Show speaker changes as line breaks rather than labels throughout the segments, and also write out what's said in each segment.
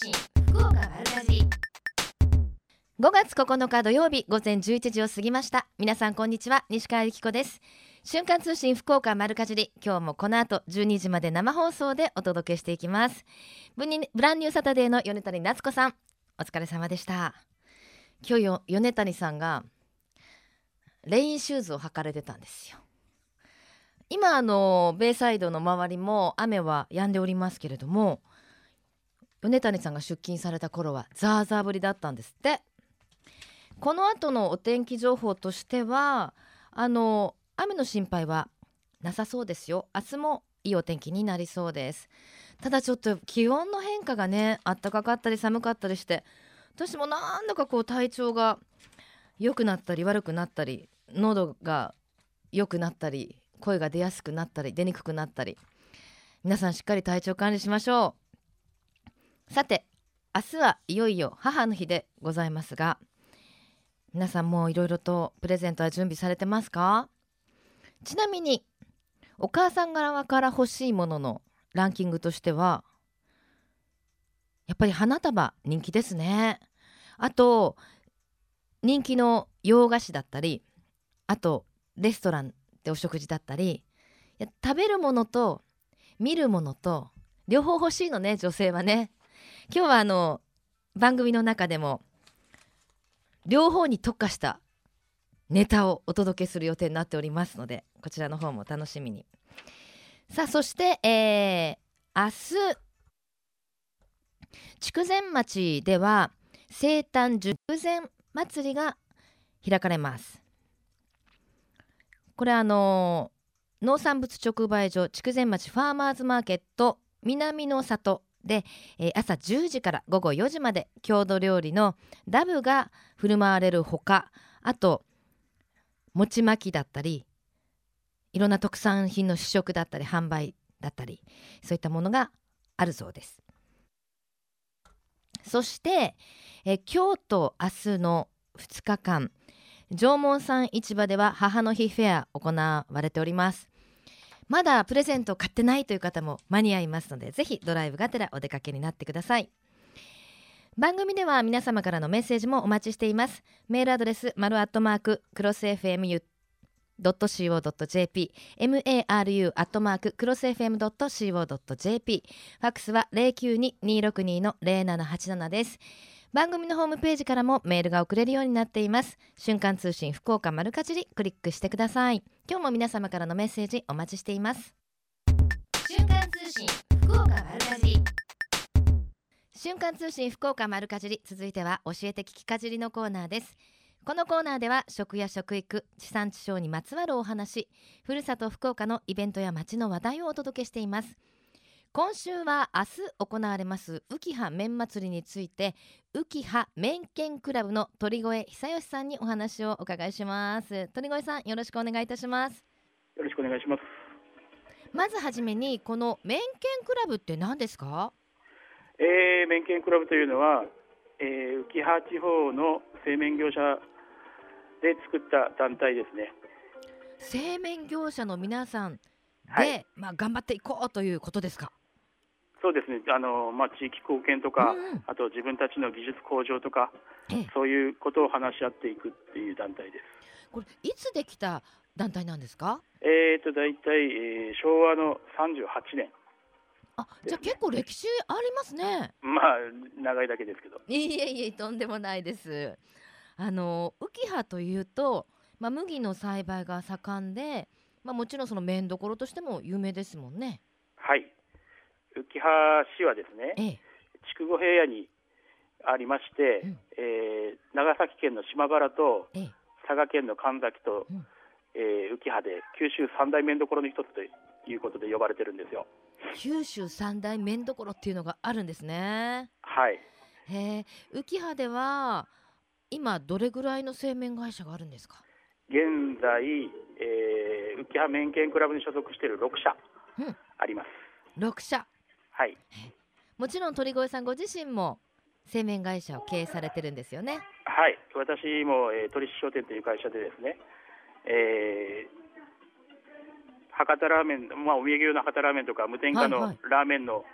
信福岡丸かじ5月9日土曜日午前11時を過ぎました。皆さんこんにちは西川由紀子です。瞬間通信福岡丸かじり。今日もこの後12時まで生放送でお届けしていきます。ブニブランニューサタデーの米谷夏子さん。お疲れ様でした。今日よ米谷さんがレインシューズを履かれてたんですよ。今あのベイサイドの周りも雨は止んでおりますけれども米谷さんが出勤された頃はザーザー降りだったんですって。この後のお天気情報としてはあの雨の心配はなさそうですよ。明日もいいお天気になりそうです。ただちょっと気温の変化がねあったかかったり寒かったりして私もなんだかこう体調が良くなったり悪くなったり喉が良くなったり声が出やすくなったり出にくくなったり皆さんしっかり体調管理しましょう。さて明日はいよいよ母の日でございますが皆さんもいろいろとプレゼントは準備されてますか？ちなみにお母さん側から欲しいもののランキングとしてはやっぱり花束人気ですね。あと人気の洋菓子だったりあとレストランでお食事だったり食べるものと見るものと両方欲しいのね女性はね。今日はあの番組の中でも両方に特化したネタをお届けする予定になっておりますのでこちらの方も楽しみに。さあそして、えー、明日筑前町では生誕熟前祭りが開かれます。これあのー、農産物直売所筑前町ファーマーズマーケット南の里で、えー、朝10時から午後4時まで郷土料理のダブが振る舞われるほかあと餅巻きだったりいろんな特産品の試食だったり販売だったりそういったものがあるそうです。そして、え今日と明日の2日間縄文産市場では母の日フェア行われております。まだプレゼントを買ってないという方も間に合いますのでぜひドライブがてらお出かけになってください。番組では皆様からのメッセージもお待ちしています。メールアドレスマルアットマーククロス FM .co.jp maru アットマーククロス FM.co.jp ファックスは092262の0787です。番組のホームページからもメールが送れるようになっています。瞬間通信福岡丸かじりクリックしてください。今日も皆様からのメッセージお待ちしています。瞬間通信福岡丸かじり。瞬間通信福岡丸かじり続いては教えて聞きかじりのコーナーです。このコーナーでは食や食育地産地消にまつわるお話ふるさと福岡のイベントや街の話題をお届けしています今週は明日行われます浮葉麺祭りについて浮葉麺犬クラブの鳥越久義さんにお話をお伺いします。鳥越さんよろしくお願いいたします。
よろしくお願いします。
まずはじめにこの麺犬クラブって何ですか？
えー、麺犬クラブというのは、えー、浮葉地方の製麺業者で作った団体ですね。
製麺業者の皆さんで、
はい、
まあ、頑張っていこうということですか？
そうですね。あの、まあ、地域貢献とか、うん、あと自分たちの技術向上とか、そういうことを話し合っていくっていう団体です。
これいつできた団体なんですか？
えーと大体、えー、昭和の38年。
あじゃあ結構歴史ありますね。
まあ長いだけですけど。
いえいえとんでもないです。あの浮葉というと、まあ、麦の栽培が盛んで、まあ、もちろんその麺どころとしても有名ですもんね。
はい浮葉市はですね、
ええ、
筑後平野にありまして、うん、えー、長崎県の島原と、え、佐賀県の神崎と、うん、えー、浮葉で九州三大麺どころの一つということで呼ばれてるんですよ。
九州三大麺どころっていうのがあるんですね。
はい。
へえ浮葉では今どれぐらいの製麺会社があるんですか？
現在、えー、浮葉麺犬クラブに所属している6社あります、
うん、6社
はい
もちろん鳥越さんご自身も製麺会社を経営されてるんですよね
はい私も、えー、鳥志商店という会社でですね、えー、博多ラーメン、まあ、お土産用の博多ラーメンとか無添加のラーメンの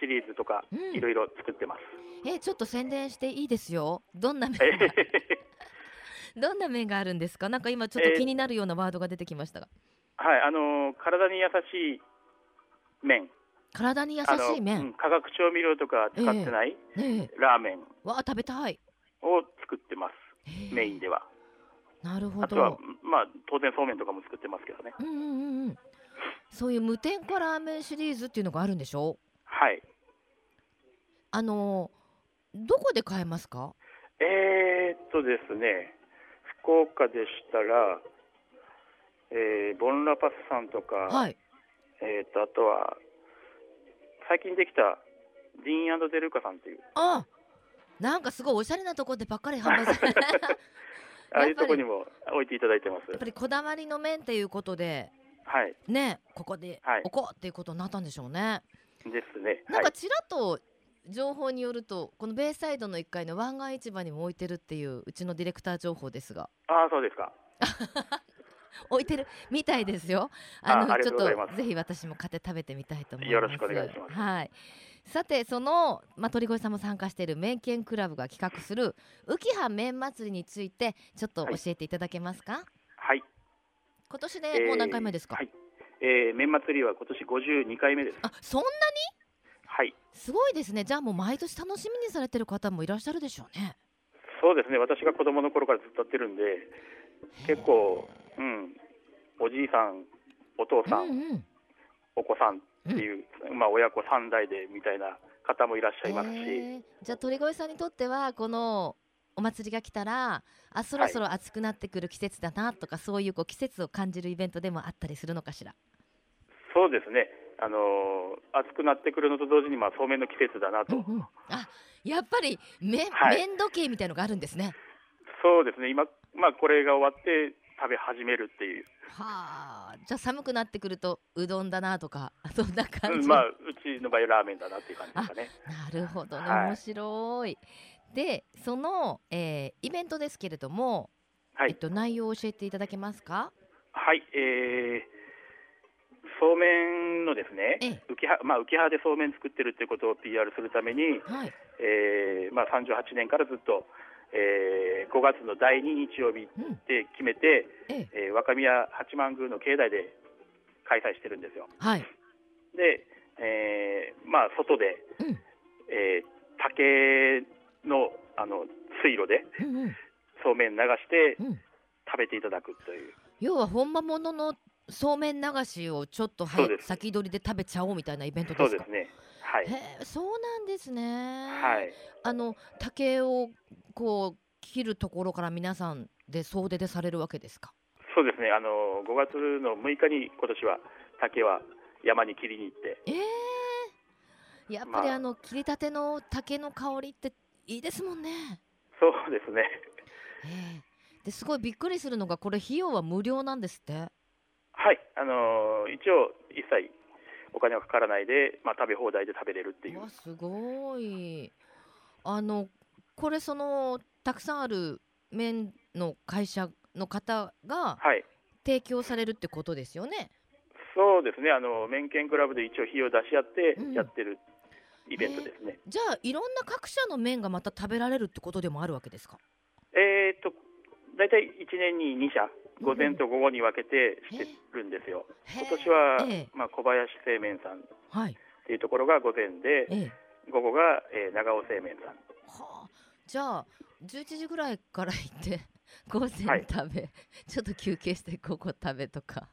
シリーズとか、いろいろ作ってます。
えちょっと宣伝していいですよ。どんな麺 どんな麺があるんですか？なんか今ちょっと気になるようなワードが出てきましたが。
えー、はい、あのー、体に優しい麺。
体に優しい麺、うん、
化学調味料とか使ってない、えー、ラーメン。
わ食べたい。
を作ってます、メインでは。
なるほど。あ
とは、まあ、当然そうめんとかも作ってますけどね、
うんうんうん、そういう無添加ラーメンシリーズっていうのがあるんでしょ？
はい。
あのどこで買えますか？
えー、っとですね福岡でしたら、えー、ボンラパスさんとか、はい、えー、っとあとは最近できたディーンデルカさんっていう。
あなんかすごいおしゃれなところでばっかり販売され
ああいうとこにも置いていただいてます。
やっぱりこだわりの麺っていうことで
はい。
ねここで置こうっていうことになったんでしょうね、
ですね。
なんかちらっと情報によるとこのベイサイドの1階の湾岸市場にも置いてるっていううちのディレクター情報ですが。
ああそうですか
置いてるみたいですよ。あのちょっとぜひ私も買って食べてみたいと思います。
よろしくお願いします。
はい。さてその、まあ、鳥越さんも参加している麺犬クラブが企画する浮葉麺祭りについてちょっと教えていただけますか？
はい。
今年でもう何回目ですか？
えー、はい。えー、麺祭りは今年52回目です。
あ、そんなに？
はい。
すごいですね。じゃあもう毎年楽しみにされてる方もいらっしゃるでしょうね。
そうですね。私が子供の頃からずっとやってるんで、結構うん、おじいさん、お父さん、うんうん、お子さんっていう、うん、まあ、親子3代でみたいな方もいらっしゃいますし、
じゃあ鳥越さんにとってはこのお祭りが来たらあそろそろ暑くなってくる季節だなとか、はい、そういうこう季節を感じるイベントでもあったりするのかしら？
そうですね、あのー、暑くなってくるのと同時に、まあ、そうめんの季節だなと、うんうん、
あやっぱり麺、はい、麺時計みたいのがあるんですね。
そうですね。今、まあ、これが終わって食べ始めるっていう。
はあ、じゃあ寒くなってくるとうどんだなとか そんな感じ、
うん、まあうちの場合ラーメンだなっていう感じですかね。
なるほどね、面白い。でその、えー、イベントですけれども、はい、えっと内容を教えていただけますか？
はい、えー、そうめんのですね、浮きまあ、浮き葉でそうめん作ってるっていうことを PR するために、はい、えー、まあ、38年からずっとえー、5月の第2日曜日で決めて、うん、ええ。ー、若宮八幡宮の境内で開催してるんですよ。
はい、
で、えー、まあ外で、うん、えー、竹のあの水路で、うんうん、そうめん流して食べていただくという。
要は本場もののそうめん流しをちょっとは先取りで食べちゃおうみたいなイベントですか？
そうですね。はい。
そうなんですね。
はい。
あの竹をこう切るところから皆さんで総出でされるわけですか？
そうですね、あの5月の6日に今年は竹は山に切りに行って。
えー、やっぱりあの、まあ、切りたての竹の香りっていいですもんね。
そうですね。
えー、ですごいびっくりするのがこれ費用は無料なんですって。
はい、あのー、一応一切お金はかからないで、まあ、食べ放題で食べれるっていう。
すごい。あのこれそのたくさんある麺の会社の方が提供されるってことですよね？はい、
そうですね。あの麺券クラブで一応費用出し合ってやってる、イベントですね、
じゃあいろんな各社の麺がまた食べられるってことでもあるわけですか？
えー、っと大体1年に2社午前と午後に分けてしてるんですよ。今年は、まあ、小林製麺さんっていうところが午前で、午後が、えー、長尾製麺さん。
はあ、じゃあ11時ぐらいから行って 午前食べ、はい、ちょっと休憩して午後食べとか。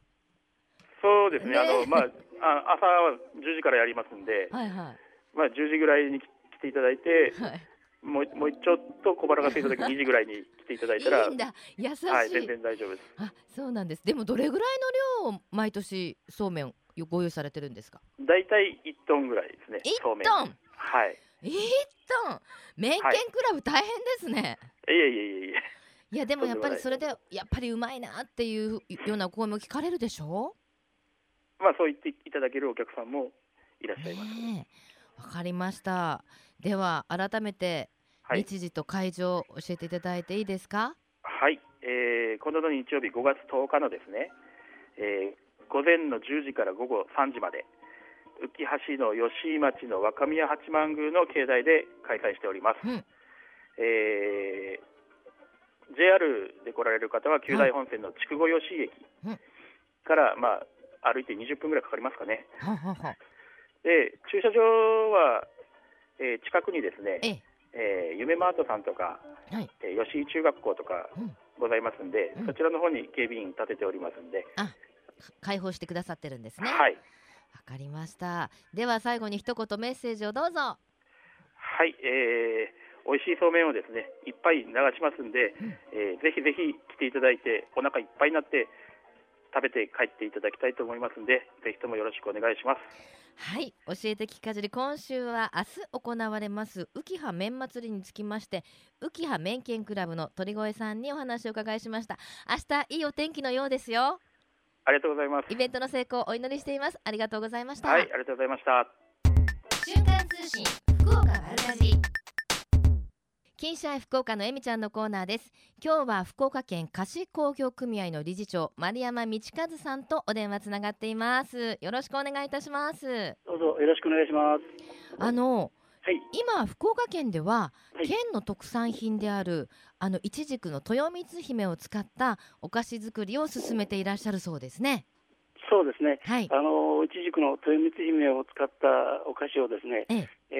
そうですね、ねあのまあ、あ朝は10時からやりますんで、
はいはい。
まあ、10時ぐらいに来ていただいて、はい、もうもうちょっと小腹が空いた時2時ぐらいに来ていただいたら
いいんだ。優しい、
はい、全然大丈夫です。
あそうなんです。でもどれぐらいの量を毎年そうめんご用意されてるんですか？
大体1トンぐらいですね
1トン？
はい。
1トン？名犬クラブ大変ですね、
はい、いえいえいえ
いやでもやっぱりそれでやっぱりうまいなっていうような声も聞かれるでしょ？
まあそう言っていただけるお客さんもいらっしゃいます
わ、かりました。では改めて日時と会場教えていただいていいですか？
はい、えー、今度の日曜日5月10日のですね、えー、午前の10時から午後3時まで浮橋の吉井町の若宮八幡宮の境内で開催しております。うん、えー、JR で来られる方は九大本線の筑後吉井駅から、まあ、歩いて20分ぐらいかかりますかね。で駐車場は、えー、近くにですね、えー、夢マートさんとか、はい、えー、吉井中学校とかございますんで、うん、そちらの方に警備員立てておりますんで。
あ開放してくださってるんですね。
はい。
わかりました。では最後に一言メッセージをどうぞ。は
い、えー、美味しいそうめんをですね、いっぱい流しますんで、うん、えー、ぜひぜひ来ていただいて、お腹いっぱいになって食べて帰っていただきたいと思いますんで、ぜひともよろしくお願いします。
はい教えて聞かじり今週は明日行われます浮葉麺祭りにつきまして浮葉麺犬クラブの鳥越さんにお話を伺いしました。明日いいお天気のようですよ。
ありがとうございます。
イベントの成功をお祈りしています。ありがとうございました。
はいありがとうございました。
瞬間通信福岡丸かじり金シャイ福岡のえみちゃんのコーナーです。今日は福岡県菓子工業組合の理事長丸山道和さんとお電話つながっています。よろしくお願いいたします。
どうぞよろしくお願いします。
あのはい、今福岡県では、はい、県の特産品であるあのいちじくの豊光姫を使ったお菓子作りを進めていらっしゃるそうですね。
そうですね。はい。あのいちじくの豊光姫を使ったお菓子をですね、ええ。え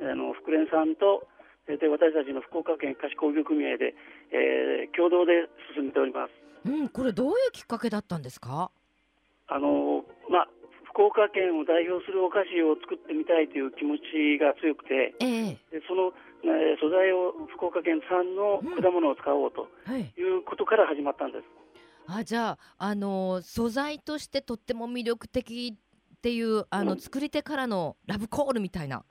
ー、JA あの福連さんとで私たちの福岡県菓子工業組合で、えー、共同で進めております。
うん、これどういうきっかけだったんですか？
あのまあ福岡県を代表するお菓子を作ってみたいという気持ちが強くて、えー、でその、えー、素材を福岡県産の果物を使おうということから始まったんです。
うんはい、あじゃあ、あのー、素材としてとっても魅力的っていうあの、うん、作り手からのラブコールみたいな。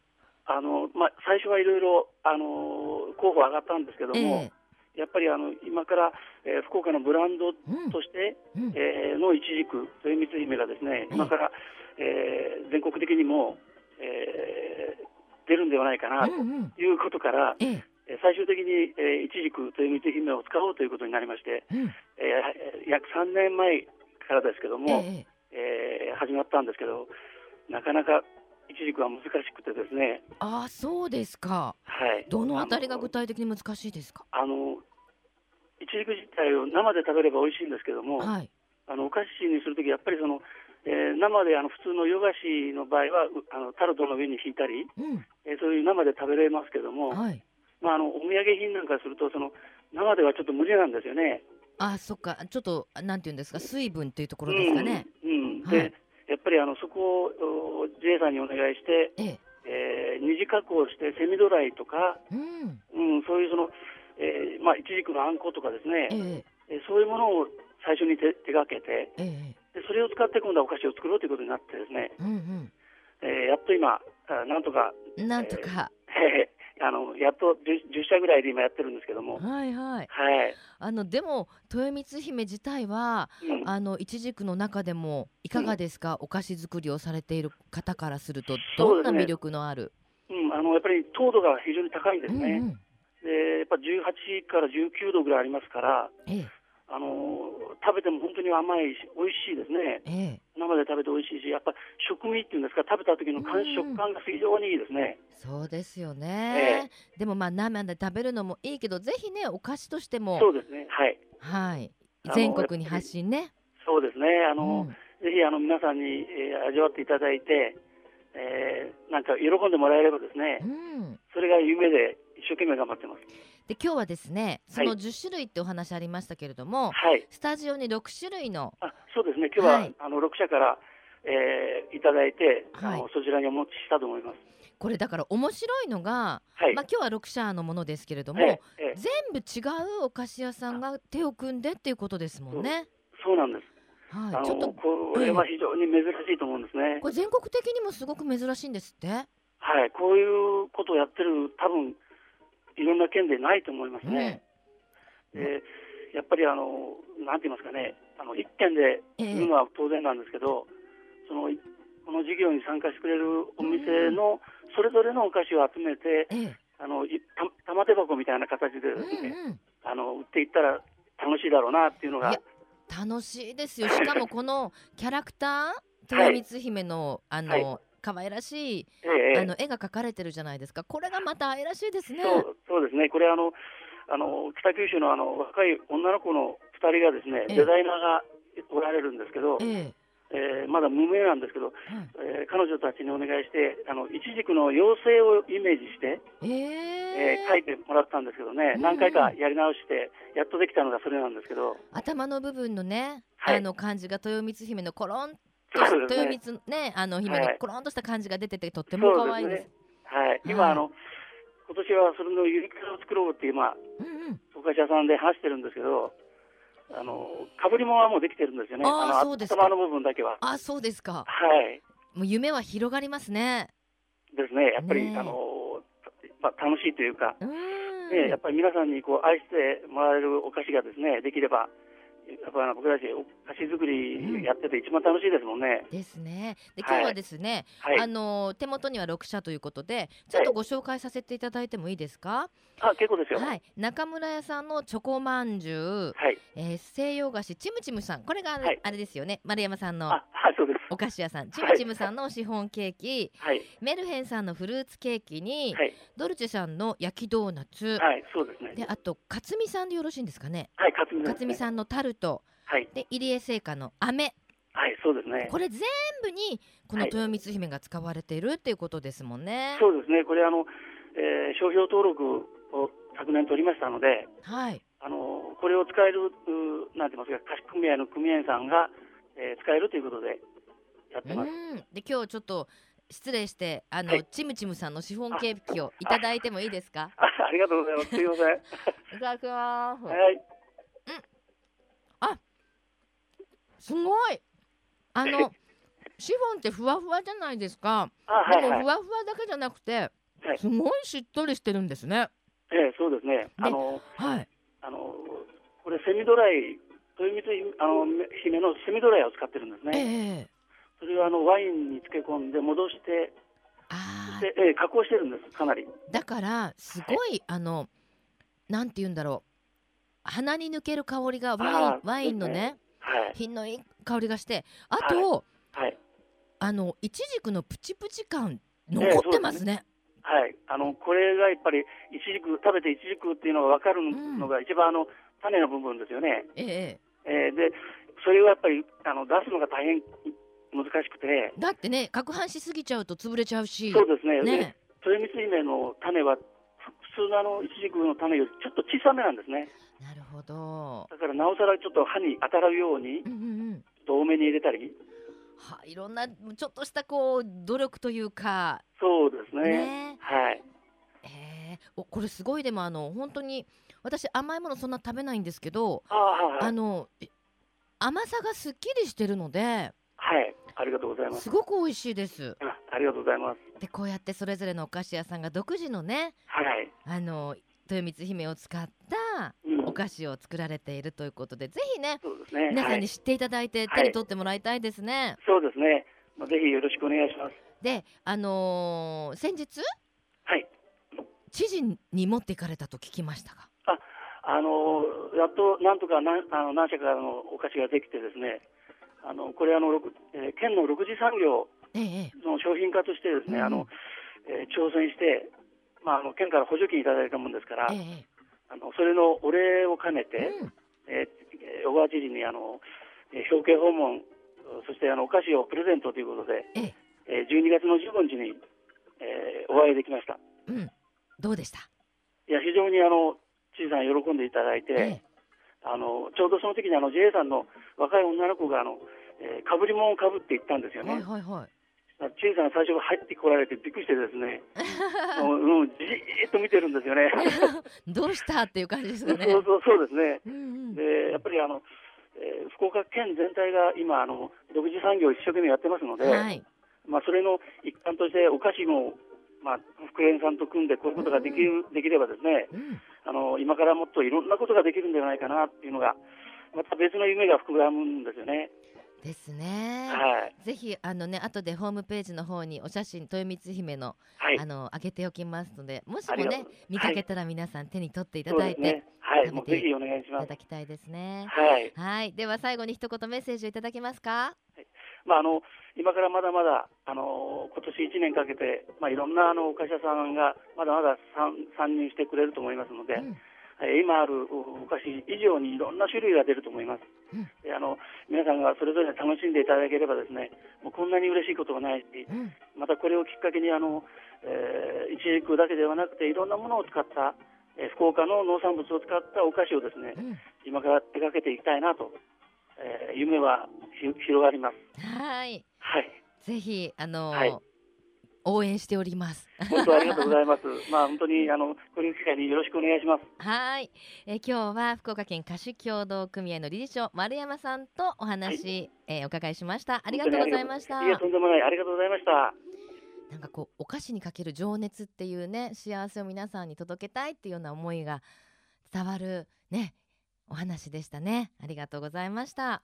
あのまあ、最初はいろいろ、あの候補上がったんですけども、えーやっぱりあの今から、えー、福岡のブランドとして、うん、えー、のいちじく、豊光姫がですね、今から、えー、全国的にも、えー、出るんではないかなということから、うんうん、最終的に、えー、いちじく、豊光姫を使おうということになりまして、うん、えー、約3年前からですけども、え。えー、始まったんですけど、なかなかいちじくは難しくてですね。
あそうですか。
はい。
どのあたりが具体的に難しいですか？
あのいちじく自体を生で食べれば美味しいんですけども、はい、あのお菓子にするときやっぱりその、えー、生であの普通の洋菓子の場合はあのタルトの上に敷いたり、うん、えー、そういう生で食べれますけども、はい、まああのお土産品なんかするとその生ではちょっと無理なんですよね。
あそっかちょっとなんていうんですか？水分というところですかね。
うん、うん、で、はい、やっぱりあのそこを J さんにお願いして、ええ。えー、二次加工してセミドライとか、うん、うん、そういうその、えー、まあ、いちじくのあんことかですね、ええ。そういうものを最初に手手がけて、えでそれを使って今度はお菓子を作ろうということになってですね、うんうん、えー、やっと今なんとか
なんとか、
えーあのやっと 10, 10社ぐらいで今やってるんですけども、
はいはい、
はい、
あのでも豊光姫自体は、うん、あのいちじくの中でもいかがですか、うん、お菓子作りをされている方からするとどんな魅力のある？
う、ね、うん、あのやっぱり糖度が非常に高いんですね、うんうん、でやっぱ18から19度ぐらいありますから、ええ、あの食べても本当に甘いし美味しいですね、ええ、生で食べて美味しいしやっぱ食味っていうんですか食べた時の感食感が非常にいいですね、
そうですよね、え、でもまあ生で食べるのもいいけどぜひねお菓子としても
そうですね。はい、
はい、全国に発信ね。
そうですね。あの、うん、ぜひあの皆さんに、えー、味わっていただいてえー、なんか喜んでもらえればですね、うん、それが夢で一生懸命頑張ってます。
で今日はですねその10種類ってお話ありましたけれども、はい、スタジオに6種類の
あそうですね。今日は、はい、あの6社から、えー、いただいて、はい、あのそちらにお持ちしたと思います。
これだから面白いのが、はい、まあ、今日は6社のものですけれども、ええ、全部違うお菓子屋さんが手を組んでっていうことですもんね。
そうなんです。はい、ちょっとこれは非常に珍しいと思うんですね。
これ全国的にもすごく珍しいんですって？は
い、こういうことをやってる多分いろんな県でないと思いますね。うん、でやっぱりあのなんて言いますかね、あの一軒でするのは当然なんですけど、えー、そのこの事業に参加してくれるお店のそれぞれのお菓子を集めて、えー、あのた玉手箱みたいな形でですね、うんうん、あの売っていったら楽しいだろうなっていうのが。
楽しいですよ。しかもこのキャラクター 豊光姫の、あの、可愛らしい、ええ、あの絵が描かれてるじゃないですか。これがまた愛らしいですね。
そうそうですね。これあのあの北九州のあの若い女の子の2人がですね、デザイナーがおられるんですけど、ええ。ー、まだ無名なんですけど、えー、彼女たちにお願いしてあのいちじくの妖精をイメージして、えー、えー、描いてもらったんですけどね、何回かやり直してやっとできたのがそれなんですけど。
頭の部分のね、はい、あの感じが豊光姫のコロン豊光ねあの姫のコロンとした感じが出ててとっても可愛いです。
はい、今、あの今年はそれのゆりかを作ろうっていう、まあ、お菓子屋さんで話してるんですけど、あのかぶり物はもうできてるんですよね。あの頭の部分だけは。
あ、そうですか。
はい。
もう夢は広がりますね。
ですね。やっぱり、ね、あのまあ楽しいというか、ねやっぱり皆さんにこう愛してもらえるお菓子がですねできればやっぱ僕たちお菓子作りやってて一番楽しいですもんね。
うん、ですね。で今日はですね、はい、あの手元には6社ということでちょっとご紹介させていただいてもいいですか？
はい、あ結構ですよ。
はい。中村屋さんのチョコまんじゅう、はい、えー、西洋菓子ちむちむさんこれがあれですよね、丸山さんの。
あはいそうです。
お菓子屋さんちむちむさんのシフォンケーキ、はい、メルヘンさんのフルーツケーキに、はい、ドルチェさんの焼きドーナツ、
はいそうですね。
であと勝美さんでよろしいんですかね？
はい
勝美、さんのタルト。はい、で入江製菓の飴。
はいそうですね。
これ全部にこの豊光姫が使われているっていうことですもんね、
はい、そうですね。これあの、えー、商標登録を昨年取りましたので、はい、あのこれを使えるなんて言いますか菓子組合の組合さんが、えー、使えるということでやってます。
で今日ちょっと失礼してあの、はい、チムチムさんのシフォンケーキをいただいてもいいですか？
あありがとうございます。すいません。
いただきます。
はい
すごいあのシフォンってふわふわじゃないですか。でもふわふわだけじゃなくて、すごいしっとりしてるんですね。
ええ、そうですね。あの、はい。あの、これセミドライ、豊光あの姫のセミドライを使ってるんですね。ええ。それをあのワインに漬け込んで戻して、ああ。ええ、加工してるんです。かなり。
だからすごい、あのなんて言うんだろう。鼻に抜ける香りがワインワインのね品のいい香りがしてあと、はい、あのいちじくのプチプチ感残ってますね。
はい、あのこれがやっぱりいちじく食べていちじくっていうのが分かるのが一番あの種の部分ですよね。えええー、でそれをやっぱりあの出すのが大変難しくて。
だってね攪拌しすぎちゃうと潰れちゃうし。
そうですね。ね豊光姫の種は普通のあのいちじくの種よりちょっと小さめなんですね。
なるほど。
だからなおさらちょっと歯に当たるように、多めに入れたり。
はあ、いろんなちょっとしたこう努力というか。
そうですね。ねはい。
えー、おこれすごいでもあの本当に私甘いものそんな食べないんですけど、
あ,、はい、
あの甘さがすっきりしてるので。
はい、ありがとうございます。
すごく美味しいです。
あありがとうございます。
でこうやってそれぞれのお菓子屋さんが独自のね、
はい、
あの豊光姫を使ったお菓子を作られているということで、うん、ぜひね、ね、皆さんに知っていただいて、手に取ってもらいたいですね。はい、
そうですね。まあ、ぜひよろしくお願いします。
で、あのー、先日、
はい、
知事に持っていかれたと聞きましたが。
あ、あのー、やっとなんとか何あの何社かのお菓子ができてですね、あのこれあの、えー、県の6次産業の商品化としてですね、ええ、あの、えー、挑戦してまあ、あの県から補助金いただいたもんですから、ええ、あのそれのお礼を兼ねて、うん、えー、小川知事にあの表敬訪問、そしてあのお菓子をプレゼントということで、ええ。ー、12月の15日に、えー、お会いできました。
うん、どうでした？
いや非常にあの知事さん喜んでいただいて、あのちょうどその時にあの JA さんの若い女の子があの、えー、かぶり物をかぶって行ったんですよね。
はいはいはい
チェさん最初入ってこられてびっくりしてですね、うん、じーっと見てるんですよね。
どうしたっていう感じですかね。
そうそうそうですね。うんうん、でやっぱりあの、えー、福岡県全体が今あの独自産業を一生懸命やってますので、はい、まあそれの一環としてお菓子もまあ福園さんと組んでこういうことができる、うん、できればですね、うん、あの今からもっといろんなことができるんじゃないかなっていうのがまた別の夢が膨らむんですよね。
ですね。
は
い。ぜひあのね後でホームページの方にお写真豊光姫の、はい、あの上げておきますので、もしもね見かけたら皆さん手に取っていただいて、ね、
はい、ぜひお願いします。
いただきたいですね。
はい。
はい。では最後に一言メッセージをいただけますか？はい、
まあ、あの今からまだまだあの今年1年かけて、まあ、いろんなあのお菓子屋さんがまだまだ参入してくれると思いますので、うん、今あるお菓子以上にいろんな種類が出ると思います、うん、あの皆さんがそれぞれ楽しんでいただければですねもうこんなに嬉しいことはないし、うん、またこれをきっかけにあの、えー、一軸だけではなくていろんなものを使ったえ福岡の農産物を使ったお菓子をですね、うん、今から手掛けていきたいなと、えー、夢は広がります。
はい。
はい。
ぜひあのーはい、応援しております。
本当ありがとうございます。まあ本当にあのこういう機会によろしくお願いします。
はい。え今日は福岡県菓子協同組合の理事長丸山さんとお話、はい、えー、お伺いしました。ありがとうございました。
いやとんでもないありがとうございました。
なんかこうお菓子にかける情熱っていうね幸せを皆さんに届けたいっていうような思いが伝わるねお話でしたねありがとうございました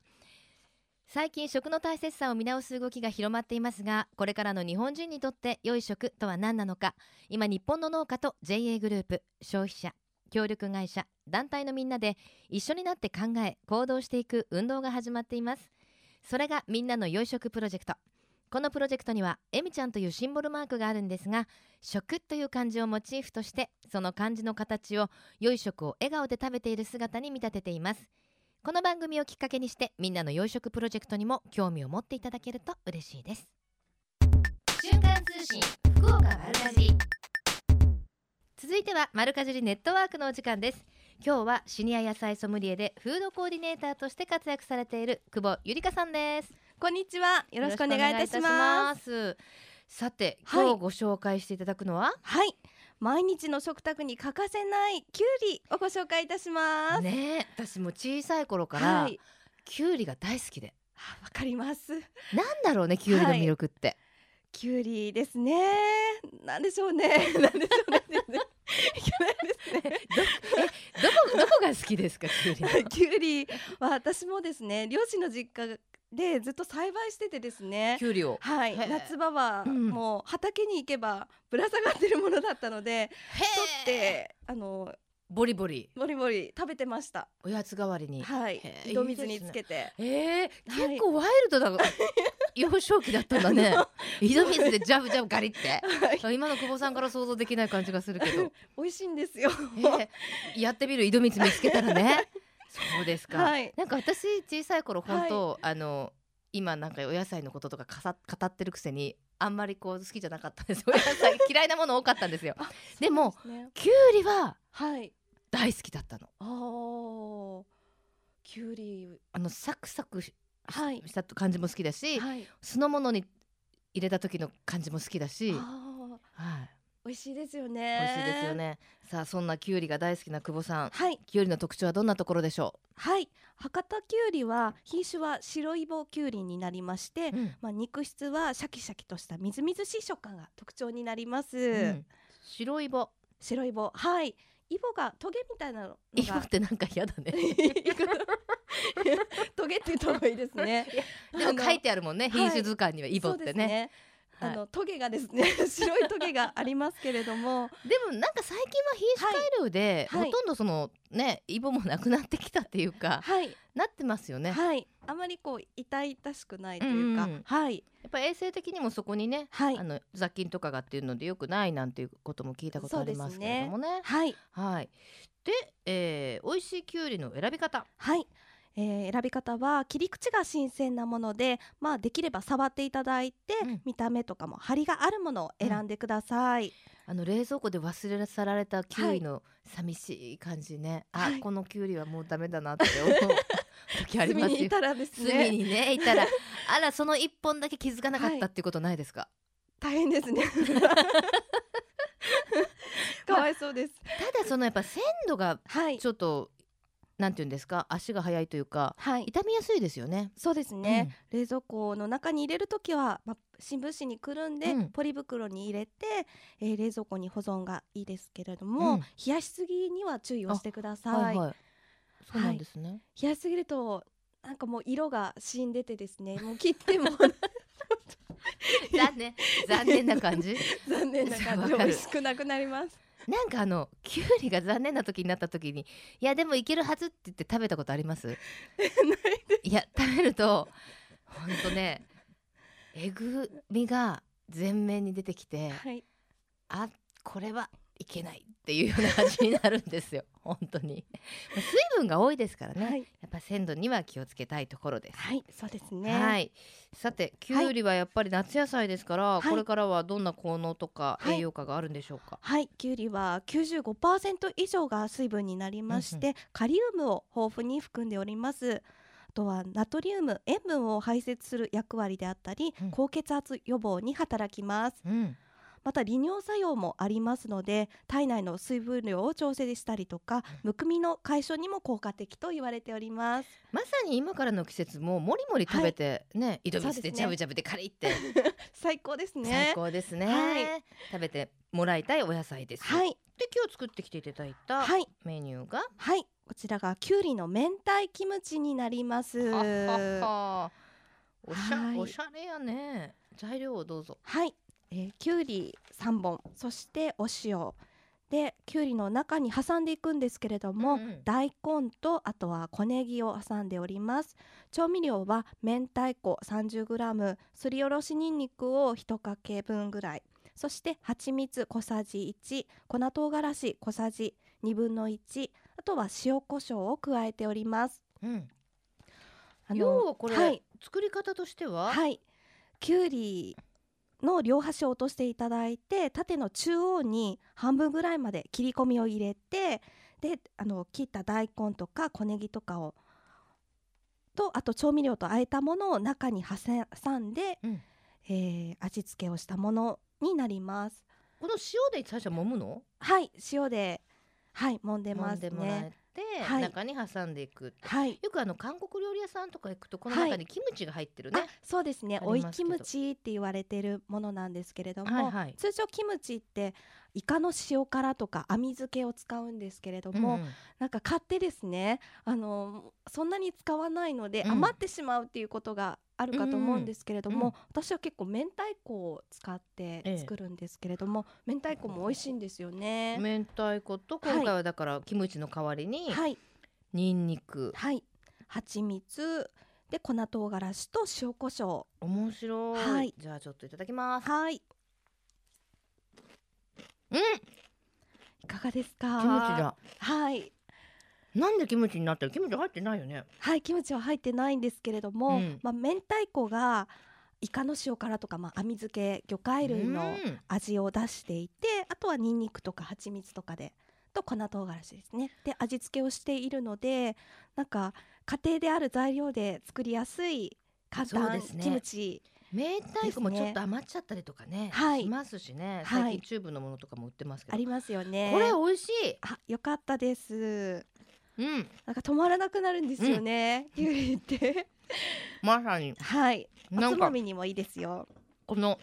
最近食の大切さを見直す動きが広まっていますがこれからの日本人にとって良い食とは何なのか。今日本の農家と JA グループ消費者協力会社団体のみんなで一緒になって考え行動していく運動が始まっています。それがみんなの良い食プロジェクト。このプロジェクトにはえみちゃんというシンボルマークがあるんですが食という漢字をモチーフとしてその漢字の形を良い食を笑顔で食べている姿に見立てています。この番組をきっかけにしてみんなの洋食プロジェクトにも興味を持っていただけると嬉しいです。瞬間通信福岡丸かじり。続いては丸かじりネットワークのお時間です。今日はシニア野菜ソムリエでフードコーディネーターとして活躍されている久保ゆりかさんです。
こんにちは。よろしくお願いいたします。
さて今日ご紹介していただくのは？
はい毎日の食卓に欠かせないきゅうりをご紹介いたします
ね私も小さい頃から、はい、きゅうりが大好きで
わかりますなん
だろうねきゅうりの魅力って、はい
きゅうりですね。なんでしょうね。なんでしょうね。
どこどこが好きですかきゅうり。
きゅうりは私もですね漁師の実家でずっと栽培しててですね。
きゅうりを
はい夏場はもう畑に行けばぶら下がってるものだったので取ってあの
ボリボリ。
ボリボリ食べてました。
おやつ代わりに。
はい。井戸水につけて。
えー、結構ワイルドだ幼少期だったんだね。井戸水でジャブジャブガリって、はい、今の久保さんから想像できない感じがするけど。
美味しいんですよ、
え。ー、やってみる井戸水見つけたらねそうですか、はい、なんか私小さい頃本当、はい、あの今なんかお野菜のこととかかさ語ってるくせにあんまりこう好きじゃなかったんです。お野菜嫌いなもの多かったんですよ。でも、ね、きゅうりは大好きだったの、
あきゅうり
あのサクサクした感じも好きだし、はい、酢の物に入れた時の感じも好きだし、
はい、美味しいですよね。
美味しいですよね。さあそんなきゅうりが大好きな久保さん。
はい。
きゅうりの特徴はどんなところでしょう？
はい。博多きゅうりは品種は白いぼきゅうりになりまして、うん、まあ肉質はシャキシャキとしたみずみずしい食感が特徴になります、うん、
白いぼ
白いぼはい。イボがトゲみたいなの
イボってなんか嫌だね。
トゲって言った方がいいですね。
でも書いてあるもんね。品種図鑑にはイボってね
あのトゲがですね 白いトゲがありますけれども。
でもなんか最近は品種改良で、はい、ほとんどそのねイボもなくなってきたっていうか、はい、なってますよね。
はい。あまりこう痛々しくないというか、うんうん、はい。
やっぱ衛生的にもそこにね、はい、あの雑菌とかがっていうのでよくないなんていうことも聞いたことありますけれどもね、ね、
はい。
はい。で、えー、美味しいきゅうりの選び方。
はいえー、選び方は切り口が新鮮なもので、まあ、できれば触っていただいて、うん、見た目とかも張りがあるものを選んでください、うん、
あの冷蔵庫で忘れ去られたキウイの寂しい感じね、はい、あ、このキュウリはもうダメだなって思う時ありますよ。
にいたらですね。
にねいたら。あらその一本だけ気づかなかったっていうことないですか、
はい、大変ですね。かわいそうです、
まあ、ただそのやっぱ鮮度がちょっとなんていうんですか？足が速いというか、はい、傷みやすいですよね。
そうですね、うん、冷蔵庫の中に入れる時は、まあ、新聞紙にくるんで、うん、ポリ袋に入れて、えー、冷蔵庫に保存がいいですけれども、うん、冷やしすぎには注意をしてください、はいはい、
そうなんですね、はい、
冷やしすぎるとなんかもう色が死んでてですね。もう切っても
残念。残念な感じ。
残念な感じ。美味しくなくなります
なんかあのきゅうりが残念な時になった時にいやでもいけるはずって言って食べたことあります？いや食べるとほんとねえぐみが全面に出てきて、
はい、
あこれはいけないっていうような味になるんですよ。本当に。水分が多いですからね、はい、やっぱ鮮度には気をつけたいところです。
はいそうですね。
はい。さてきゅうりはやっぱり夏野菜ですから、はい、これからはどんな効能とか栄養価があるんでしょうか？
はい。きゅうりは95%以上が水分になりまして、うんうん、カリウムを豊富に含んでおります。あとはナトリウム塩分を排泄する役割であったり、うん、高血圧予防に働きます、うんまた利尿作用もありますので体内の水分量を調整したりとかむくみの解消にも効果的と言われております。
まさに今からの季節ももりもり食べて、はい、ね井戸水でジャブジャブでカリって。
最高ですね。
最高ですね、はい、食べてもらいたいお野菜です。
はい。
で今日作ってきていただいたメニューが？
はい。こちらがきゅうりの明太キムチになります。おし
ゃ、はい、おしゃれやね。材料をどうぞ。
はいえー、きゅうり3本そしてお塩。できゅうりの中に挟んでいくんですけれども、うんうん、大根とあとは小ネギを挟んでおります。調味料は明太子 30g すりおろしにんにくを1かけ分ぐらい。そして蜂蜜小さじ1粉唐辛子小さじ1分の1あとは塩コショウを加えております、
うん、要はこれ、はい、作り方としては？
はい。きゅうりの両端を落としていただいて縦の中央に半分ぐらいまで切り込みを入れてであの切った大根とか小ネギとかをとあと調味料とあえたものを中に挟んで、うん、えー、味付けをしたものになります。
この塩で最初揉むの？
はい塩ではい揉んでますね
はい、中に挟んでいく、はい、よくあの韓国料理屋さんとか行くとこの中にキムチが入ってるね、はい、
そうですね。追いキムチって言われてるものなんですけれども、はいはい、通常キムチってイカの塩辛とか網漬けを使うんですけれども、うん、なんか買ってですねあのそんなに使わないので、余ってしまうっていうことがあるかと思うんですけれども、うん、私は結構明太子を使って作るんですけれども、ええ、明太子も美味しいんですよね。
明太子と今回はだからキムチの代わりに、はい、ニンニク。
はい。蜂蜜。で粉唐辛子と塩コショ
ウ面白い、はい、じゃあちょっといただきます。
はい
うん。
いかがですか？
キムチだ
はい。
なんでキムチになってる？キムチ入ってないよね。
はいキムチは入ってないんですけれども、うん、まあ明太子がイカの塩辛とか、まあ、網漬け魚介類の味を出していて、あとはニンニクとか蜂蜜とかでと粉唐辛子ですね。で味付けをしているのでなんか家庭である材料で作りやすい簡単、ね、キムチ
明太子もちょっと余っちゃったりとかね、はい、しますしね、最近チューブのものとかも売ってますけど、
ありますよね
これ美味しい。
あよかったです。
うん、
なんか止まらなくなるんですよね、きゅうりって。
まさに。
はい。おつまみにもいいですよ。
この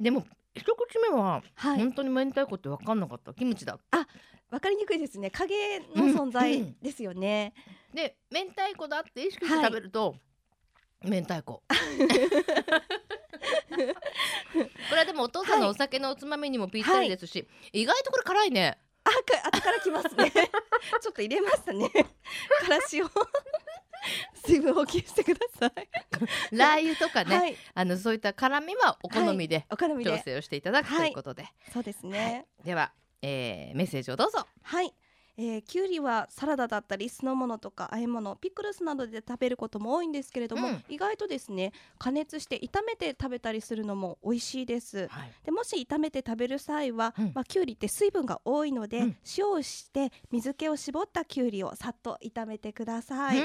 でも一口目は、はい、本当に明太子って分かんなかった。キムチだ。
あ分かりにくいですね。影の存在ですよね、
うん。うん、で明太子だって意識して食べると、はい、明太子。これはでもお父さんのお酒のおつまみにもぴったりですし、はい、意外とこれ辛いね。
あか後からきますね。ちょっと入れましたね。からしを。水分補給してください。
ラー油とかね、はい、あのそういった辛みはお好みで、はい、調整をしていただくということで、
そうですね、
では、えー、メッセージをどうぞ。
はいえー、きゅうりはサラダだったり酢の物とか和え物ピクルスなどで食べることも多いんですけれども、うん、意外とですね加熱して炒めて食べたりするのも美味しいです、はい、でもし炒めて食べる際は、うん、まあ、きゅうりって水分が多いので、うん、塩をして水気を絞ったきゅうりをさっと炒めてください、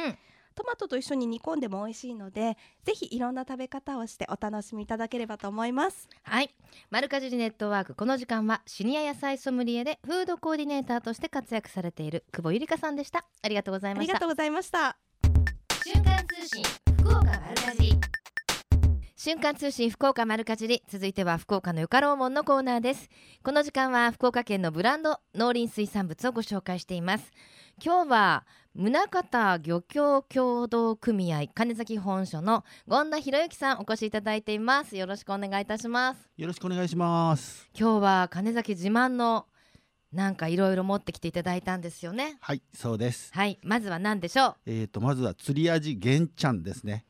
トマトと一緒に煮込んでも美味しいのでぜひいろんな食べ方をしてお楽しみいただければと思います。
はい。マルカジリネットワーク。この時間はシニア野菜ソムリエでフードコーディネーターとして活躍されている久保ゆりかさんでした。ありがとうございました。
ありがとうございました。
瞬間通信福岡丸かじり。瞬間通信福岡丸かじり。続いては福岡のよかろうもんのコーナーです。この時間は福岡県のブランド農林水産物をご紹介しています。今日は宗像漁協協同組合金崎本所の権田博之さんお越しいただいています。よろしくお願いいたします。
よろしくお願いします。
今日は金崎自慢のなんかいろいろ持ってきていただいたんですよね。
はいそうです。
はいまずは何でしょう？
えっ、ー、とまずは釣り味玄ちゃんですね。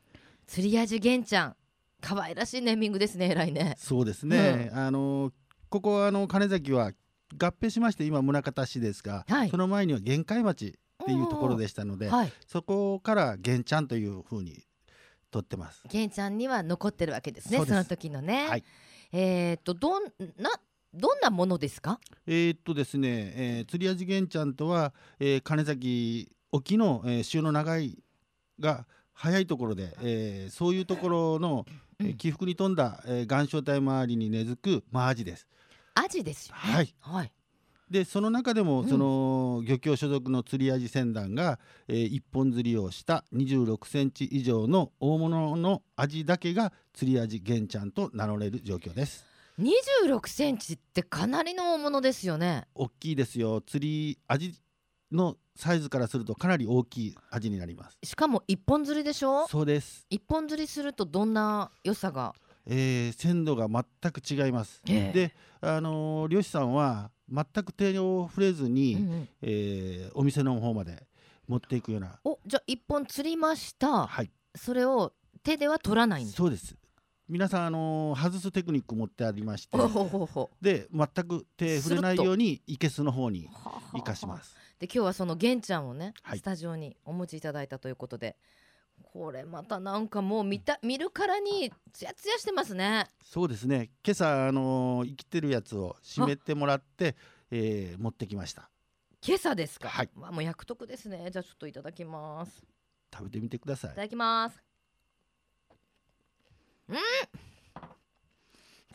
釣り味玄ちゃん可愛らしいネーミングですね偉いね。
そうですね、うん、あのここあの金崎は合併しまして今宗像市ですが、はい、その前には玄海町っていうところでしたので、はい、そこから玄ちゃんというふうに取ってます。
玄ちゃんには残ってるわけですねその時のね、はい、えー、っとどんなどんなものですか？
えー、っとですね、えー、釣り味玄ちゃんとは、えー、金崎沖の、えー、潮の長いが早いところで、えー、そういうところの、えー、起伏に富んだ、えー、岩礁帯周りに根付く、まあ、アジです。
アジですよ、
ね、はい、はい、でその中でもその、漁協所属の釣りアジ船団が、えー、一本釣りをした26センチ以上の大物のアジだけが釣りアジ玄ちゃんと名乗れる状況です。
26センチってかなりの大物ですよね。
大きいですよ。釣りアジのサイズからするとかなり大きい味になります
しかも一本釣りでしょ？
そうです
一本釣りするとどんな良さが？
えー、鮮度が全く違います、えー、であのー、漁師さんは全く手を触れずに、うんうん、えー、お店の方まで持っていくような。
おじゃあ一本釣りました。はい。それを手では取らないん
そうです。皆さん、あのー、外すテクニック持ってありましてで全く手触れないようにいけすの方に生かします。
で今日はその玄ちゃんをね、はい、スタジオにお持ちいただいたということでこれまたなんかもう見た見るからにツヤツヤしてますね。
そうですね。今朝あのー、生きてるやつを締めてもらって、えー、持ってきました。
今朝ですか？
はい。
もう役得ですね。じゃあちょっといただきます。
食べてみてください。い
ただきます。うん！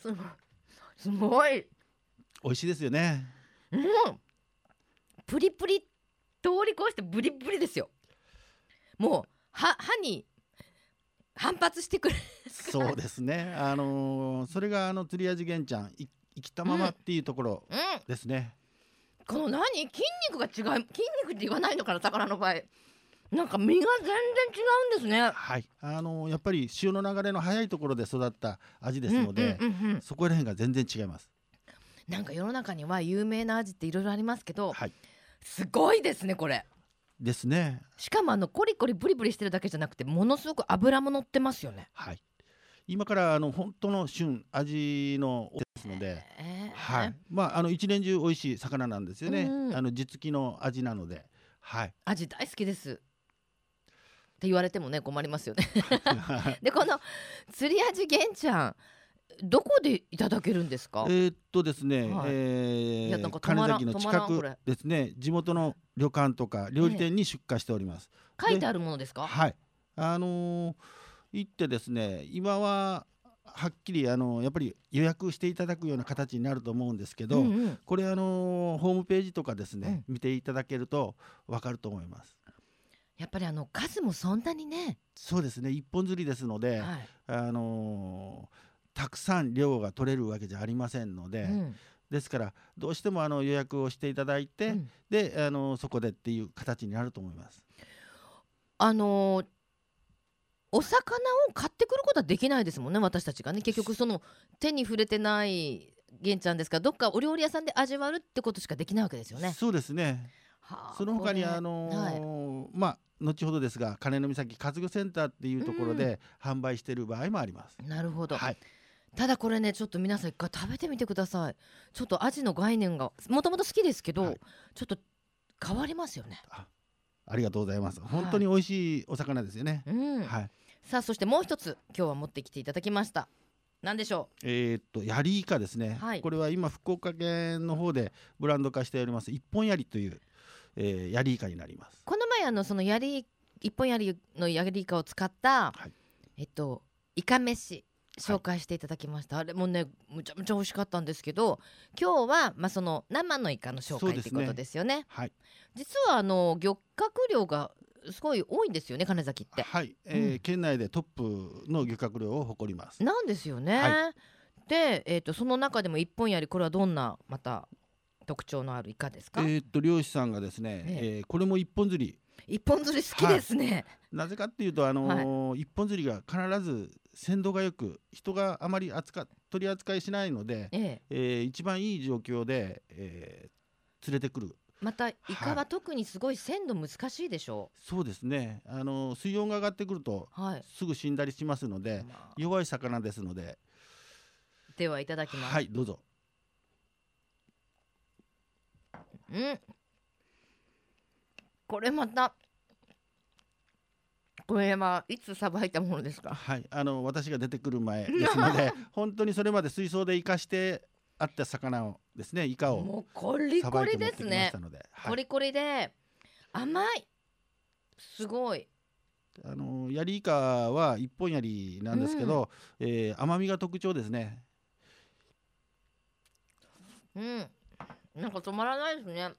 すごい。すごい。
美味しいですよね。
うん！プリプリ通り越してブリブリですよ。もう歯歯に反発してくる。
そうですね。あのー、それがあの釣り味玄ちゃん生きたままっていうところですね、
うん。うん、この何？筋肉が違う筋肉って言わないのかな魚の場合。なんか身が全然違うんですね。
はい、あのー、やっぱり潮の流れの速いところで育った味ですので、そこら辺が全然違います。
なんか世の中には有名な味っていろいろありますけど、はい、すごいですねこれ。
ですね。
しかもあのコリコリブリブリしてるだけじゃなくてものすごく脂も乗ってますよね。
はい。今からあの本当の旬味のですので、えー、はい。まああの一年中美味しい魚なんですよね、うん、あの実機の味なので。はい。
味大好きです。って言われてもね困りますよね。でこの釣り味玄ちゃんどこでいただけるんですか？
えー、っとですね、はい、えー、金崎の近くですね、地元の旅館とか料理店に出荷しております。
えー、書いてあるものですか？
はい、あのー、行ってですね、今ははっきりあのやっぱり予約していただくような形になると思うんですけど、うんうん、これあのホームページとかですね、うん、見ていただけるとわかると思います。
やっぱりあの数もそんなにね。
そうですね、一本釣りですので、はい、あのーたくさん量が取れるわけじゃありませんので、うん、ですからどうしてもあの予約をしていただいて、うん、であのそこでっていう形になると思います。
あのー、お魚を買ってくることはできないですもんね私たちがね。結局その手に触れてない玄ちゃんですからどっかお料理屋さんで味わうってことしかできないわけですよね。
そうですね。はあ、その他にあのーはい、まあ後ほどですが金の岬活魚センターっていうところで販売している場合もあります。
なるほど、
はい
ただこれねちょっと皆さん一回食べてみてください。ちょっとアジの概念がもともと好きですけど、はい、ちょっと変わりますよね。
ありがとうございます。本当に美味しいお魚ですよね、
はい、うん、はい、さあそしてもう一つ今日は持ってきていただきました。何でしょ
う？えー、っとヤリイカですね、はい、これは今福岡県の方でブランド化しております一本ヤリという、えー、ヤリイカになります。
この前あのそのヤリ一本ヤリのヤリイカを使った、はい、えっとイカ飯紹介していただきました、はい、あれもねむちゃむちゃ美味しかったんですけど今日はまあその生のイカの紹介ということですよね。ねはい、実はあの漁獲量がすごい多いんですよね金崎って。
はい、えー、うん、県内でトップの漁獲量を誇ります。
なんですよね。はい、で、えーと、その中でも一本やりこれはどんなまた特徴のあるイカですか？
えっ、と漁師さんがですね、えー、えー、これも一本釣り。
一本釣り好きですね。はい、
なぜかっていうとあのーはい、一本釣りが必ず鮮度がよく人があまり扱取り扱いしないので、ええ。えー、一番いい状況で、えー、連れてくる。
またイカは特にすごい鮮度難しいでしょう、はい、
そうですね。あの水温が上がってくると、はい、すぐ死んだりしますので、まあ、弱い魚ですので。
ではいただきます。
はいどうぞ。
うん。これまたこれはいつさばいたものですか？
はいあの私が出てくる前ですので 本当にそれまで水槽で生かしてあった魚をですねイカを
もうコリコリですね、はい、コリコリで甘い。すごい。
あのヤリイカは一本ヤリなんですけど、うん、えー、甘みが特徴ですね。
うん。なんか止まらないですね。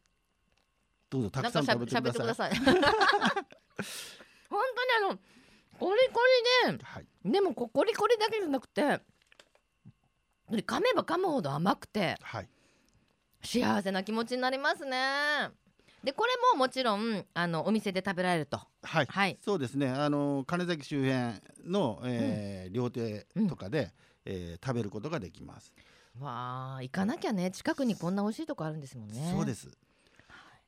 どうぞたくさん食べてください
本当にあのコリコリで、はい、でもコリコリだけじゃなくて噛めば噛むほど甘くて、はい、幸せな気持ちになりますね。でこれももちろんあのお店で食べられると。
はい、はい、そうですね。あの金崎周辺の、えー、うん、料亭とかで、うん、えー、食べることができます。
わあ、行かなきゃね。近くにこんな美味しいとこあるんですもんね。
そうです。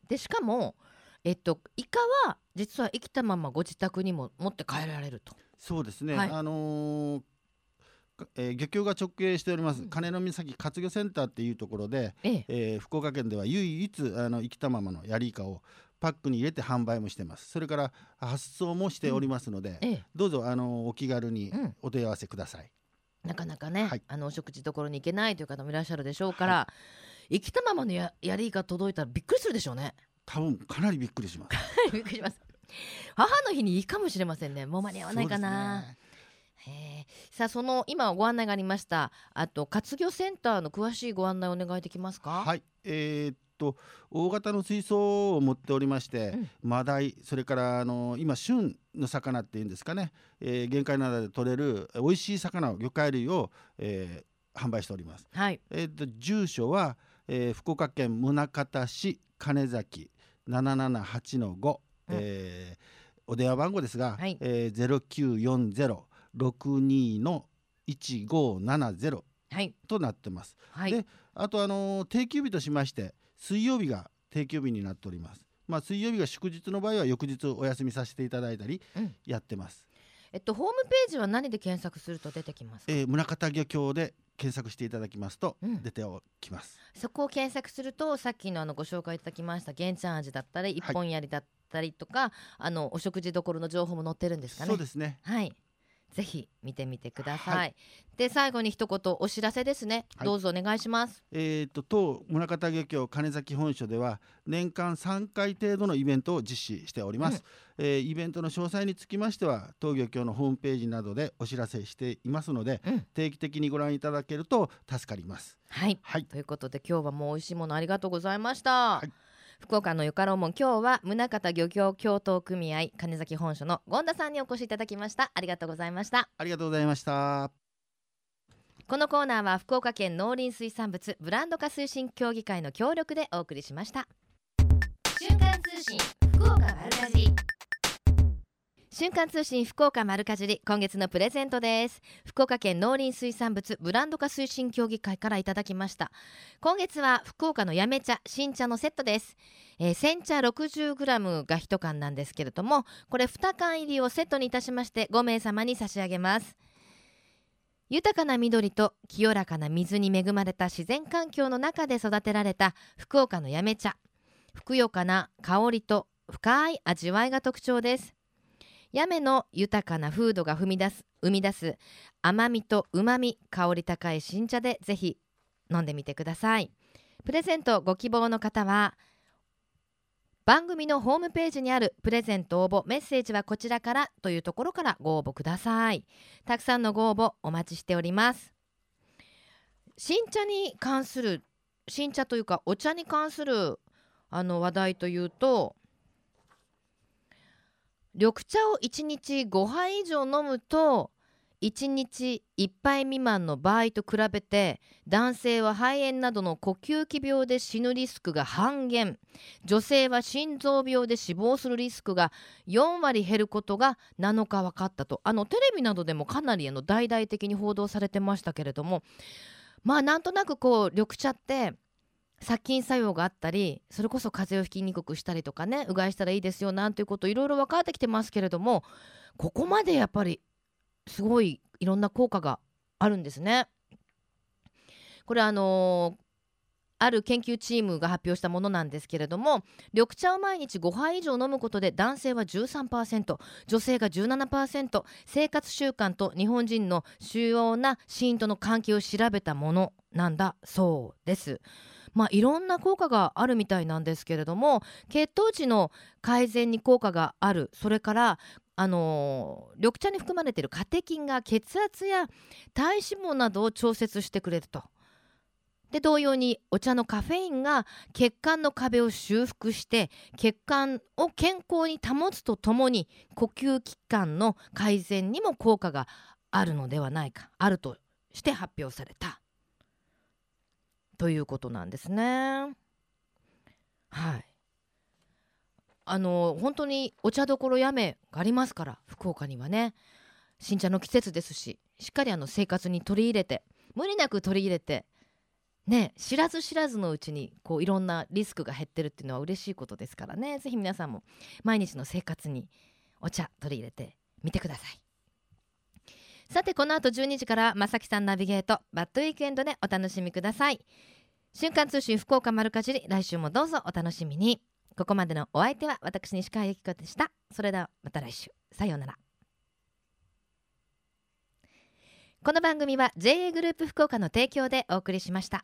でしかもえっと、イカは実は生きたままご自宅にも持って帰られると。
そうですね、はい、あのーえー、漁協が直営しております、金の岬活魚センターっていうところで、ええ。えー、福岡県では唯一あの生きたままのヤリイカをパックに入れて販売もしてます。それから発送もしておりますので、うん。ええ、どうぞあのお気軽にお問い合わせください、
うん、なかなかね、はい、あのお食事どころに行けないという方もいらっしゃるでしょうから、はい、生きたままのヤリイカ届いたらびっくりするでしょうね
多分かなりびっくりします。
びっくりします。母の日にいいかもしれませんね。もう間に合わないかな。ね、さあその今ご案内がありました。あと活魚センターの詳しいご案内お願いできますか？
はい。えー、っと大型の水槽を持っておりまして、うん、マダイそれからあの今旬の魚っていうんですかね、えー、限界などで取れる美味しい魚を魚介類を、えー、販売しております、はい。えー、っと住所は、えー、福岡県宗像市金崎778の5、うん、えー、お電話番号ですが、はい。えー、0940-62の1570となってます。はい、であとあのー、定休日としまして水曜日が定休日になっております。まあ、水曜日が祝日の場合は翌日お休みさせていただいたりやってます。
うん、えっと、ホームページは何で検索すると出てきます
えー、宗像漁協で検索していただきますと出てきます、
うん、そこを検索するとさっきのあのご紹介いただきました玄ちゃん味だったり一本やりだったりとか、はい、あのお食事どころの情報も載ってるんですかね？
そうですね。
はいぜひ見てみてください。はい、で最後に一言お知らせですね。はい、どうぞお願いします。
えっ、と当宗像漁協金崎本所では年間3回程度のイベントを実施しております。うん、えー、イベントの詳細につきましては当漁協のホームページなどでお知らせしていますので、うん、定期的にご覧いただけると助かります。
はい。はい、ということで今日はもう美味しいものありがとうございました。はい福岡のよかろうもん今日は宗像漁協協闘組合金崎本所の権田さんにお越しいただきました。ありがとうございました。
ありがとうございました。
このコーナーは福岡県農林水産物ブランド化推進協議会の協力でお送りしました。瞬間通信福岡丸かじ瞬間通信福岡丸かじり今月のプレゼントです。福岡県農林水産物ブランド化推進協議会からいただきました。今月は福岡のやめ茶新茶のセットです、えー、煎茶 60g が1缶なんですけれどもこれ2缶入りをセットにいたしまして5名様に差し上げます。豊かな緑と清らかな水に恵まれた自然環境の中で育てられた福岡のやめ茶。ふくよかな香りと深い味わいが特徴です。やめの豊かな風土が踏み出す生み出す甘みと旨み香り高い新茶でぜひ飲んでみてください。プレゼントご希望の方は番組のホームページにあるプレゼント応募メッセージはこちらからというところからご応募ください。たくさんのご応募お待ちしております。新茶に関する新茶というかお茶に関するあの話題というと緑茶を1日5杯以上飲むと1日1杯未満の場合と比べて男性は肺炎などの呼吸器病で死ぬリスクが半減。女性は心臓病で死亡するリスクが4割減ることが7日分かったと。あのテレビなどでもかなりあの大々的に報道されてましたけれども。まあなんとなくこう緑茶って殺菌作用があったりそれこそ風邪をひきにくくしたりとかねうがいしたらいいですよなんていうこといろいろ分かってきてますけれどもここまでやっぱりすごいいろんな効果があるんですね。これあのーある研究チームが発表したものなんですけれども緑茶を毎日5杯以上飲むことで男性は13%女性が17%生活習慣と日本人の主要な死因との関係を調べたものなんだそうです。まあ、いろんな効果があるみたいなんですけれども血糖値の改善に効果があるそれからあの、緑茶に含まれているカテキンが血圧や体脂肪などを調節してくれると。で同様にお茶のカフェインが血管の壁を修復して血管を健康に保つとともに呼吸器官の改善にも効果があるのではないかあるとして発表されたということなんですね。はい。あの本当にお茶どころやめがありますから福岡にはね。新茶の季節ですししっかりあの生活に取り入れて無理なく取り入れてね知らず知らずのうちにこういろんなリスクが減ってるっていうのは嬉しいことですからね。是非皆さんも毎日の生活にお茶取り入れてみてください。さてこの後12時からまさきさんナビゲートバッドウィークエンドでお楽しみください。瞬間通信福岡丸かじり来週もどうぞお楽しみに。ここまでのお相手は私西川由紀子でした。それではまた来週。さようなら。この番組は JA グループ福岡の提供でお送りしました。